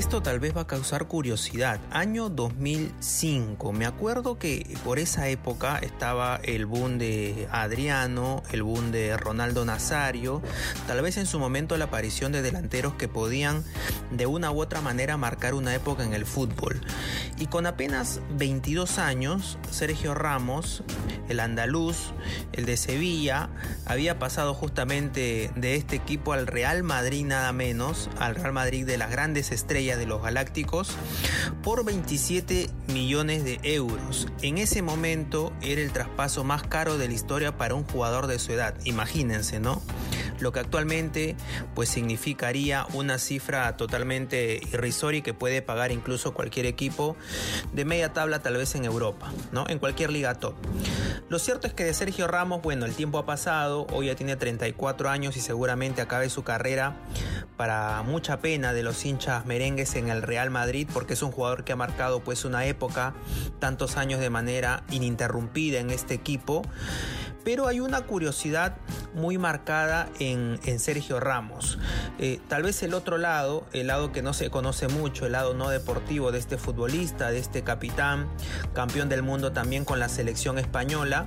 Esto tal vez va a causar curiosidad. Año 2005. Me acuerdo que por esa época estaba el boom de Adriano, el boom de Ronaldo Nazario, tal vez en su momento la aparición de delanteros que podían de una u otra manera marcar una época en el fútbol. Y con apenas 22 años, Sergio Ramos, el andaluz, el de Sevilla, había pasado justamente de este equipo al Real Madrid nada menos, al Real Madrid de las grandes estrellas de los Galácticos, por 27 millones de euros. En ese momento era el traspaso más caro de la historia para un jugador de su edad, imagínense, ¿no? Lo que actualmente pues significaría una cifra totalmente irrisoria que puede pagar incluso cualquier equipo de media tabla tal vez en Europa, ¿no? En cualquier liga top. Lo cierto es que de Sergio Ramos, bueno, el tiempo ha pasado, hoy ya tiene 34 años y seguramente acabe su carrera para mucha pena de los hinchas merengues en el Real Madrid porque es un jugador que ha marcado pues una época, tantos años de manera ininterrumpida en este equipo. Pero hay una curiosidad muy marcada en, Sergio Ramos. Eh, tal vez el otro lado, el lado que no se conoce mucho, el lado no deportivo de este futbolista, de este capitán, campeón del mundo también con la selección española,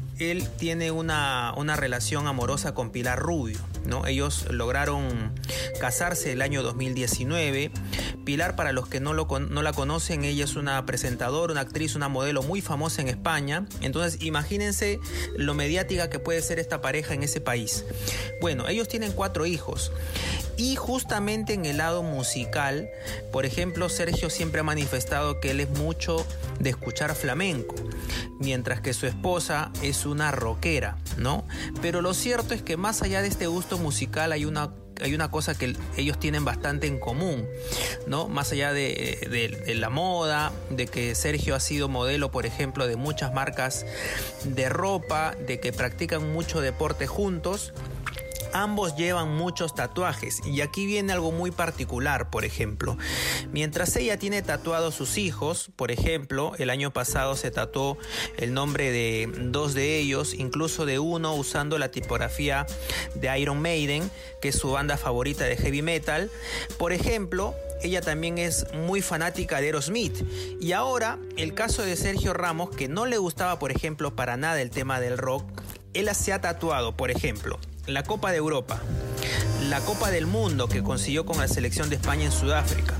él tiene una, una relación amorosa con Pilar Rubio ¿no? Ellos lograron casarse el año 2019. Pilar, para los que no, lo, no la conocen, ella es una presentadora, una actriz, una modelo muy famosa en España. Entonces, imagínense lo mediática que puede ser esta pareja en ese país. Bueno, ellos tienen cuatro hijos. Y justamente en el lado musical, por ejemplo, Sergio siempre ha manifestado que él es mucho de escuchar flamenco, mientras que su esposa es una rockera, ¿no? Pero lo cierto es que más allá de este gusto musical hay una hay una cosa que ellos tienen bastante en común, ¿no? Más allá de, de, la moda, de que Sergio ha sido modelo, por ejemplo, de muchas marcas de ropa, de que practican mucho deporte juntos, Ambos llevan muchos tatuajes y aquí viene algo muy particular, por ejemplo. Mientras ella tiene tatuados sus hijos, por ejemplo, el año pasado se tatuó el nombre de dos de ellos, incluso de uno usando la tipografía de Iron Maiden, que es su banda favorita de heavy metal. Por ejemplo, ella también es muy fanática de Aerosmith. Y ahora, el caso de Sergio Ramos, que no le gustaba, por ejemplo, para nada el tema del rock, él se ha tatuado, por ejemplo, la Copa de Europa, la Copa del Mundo que consiguió con la selección de España en Sudáfrica,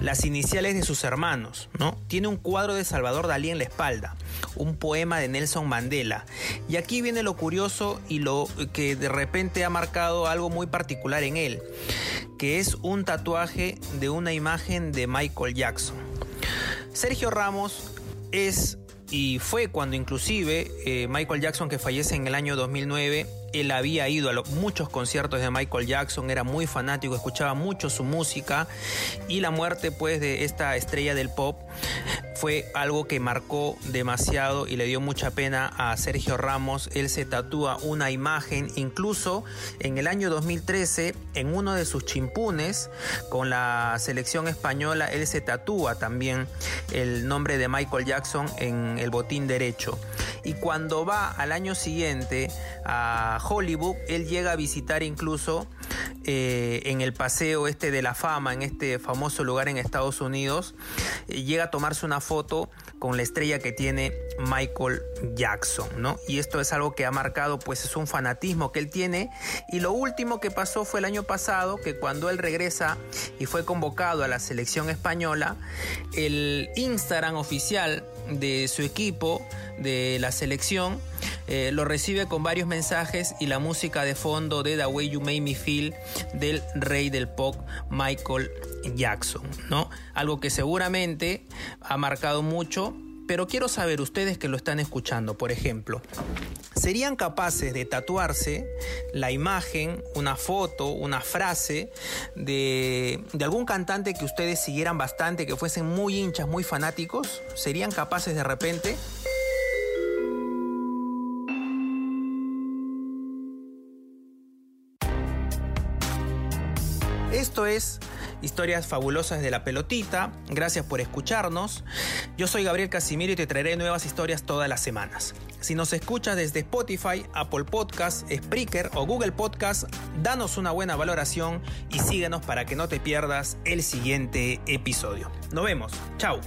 las iniciales de sus hermanos, ¿no? Tiene un cuadro de Salvador Dalí en la espalda, un poema de Nelson Mandela. Y aquí viene lo curioso y lo que de repente ha marcado algo muy particular en él, que es un tatuaje de una imagen de Michael Jackson. Sergio Ramos es y fue cuando inclusive eh, Michael Jackson que fallece en el año 2009 él había ido a muchos conciertos de Michael Jackson, era muy fanático, escuchaba mucho su música y la muerte pues de esta estrella del pop fue algo que marcó demasiado y le dio mucha pena a Sergio Ramos. Él se tatúa una imagen, incluso en el año 2013, en uno de sus chimpunes con la selección española, él se tatúa también el nombre de Michael Jackson en el botín derecho. Y cuando va al año siguiente a Hollywood, él llega a visitar incluso eh, en el paseo este de la fama, en este famoso lugar en Estados Unidos, eh, llega a tomarse una foto con la estrella que tiene Michael Jackson, ¿no? Y esto es algo que ha marcado, pues es un fanatismo que él tiene. Y lo último que pasó fue el año pasado, que cuando él regresa y fue convocado a la selección española, el Instagram oficial de su equipo, de la selección, eh, lo recibe con varios mensajes y la música de fondo de The Way You Made Me Feel del rey del pop Michael Jackson, ¿no? Algo que seguramente ha marcado mucho Pero quiero saber ustedes que lo están escuchando, por ejemplo, ¿serían capaces de tatuarse la imagen, una foto, una frase de, de algún cantante que ustedes siguieran bastante, que fuesen muy hinchas, muy fanáticos? ¿Serían capaces de repente? Esto es Historias Fabulosas de la Pelotita. Gracias por escucharnos. Yo soy Gabriel Casimiro y te traeré nuevas historias todas las semanas. Si nos escuchas desde Spotify, Apple Podcast, Spreaker o Google Podcast, danos una buena valoración y síguenos para que no te pierdas el siguiente episodio. Nos vemos. Chao.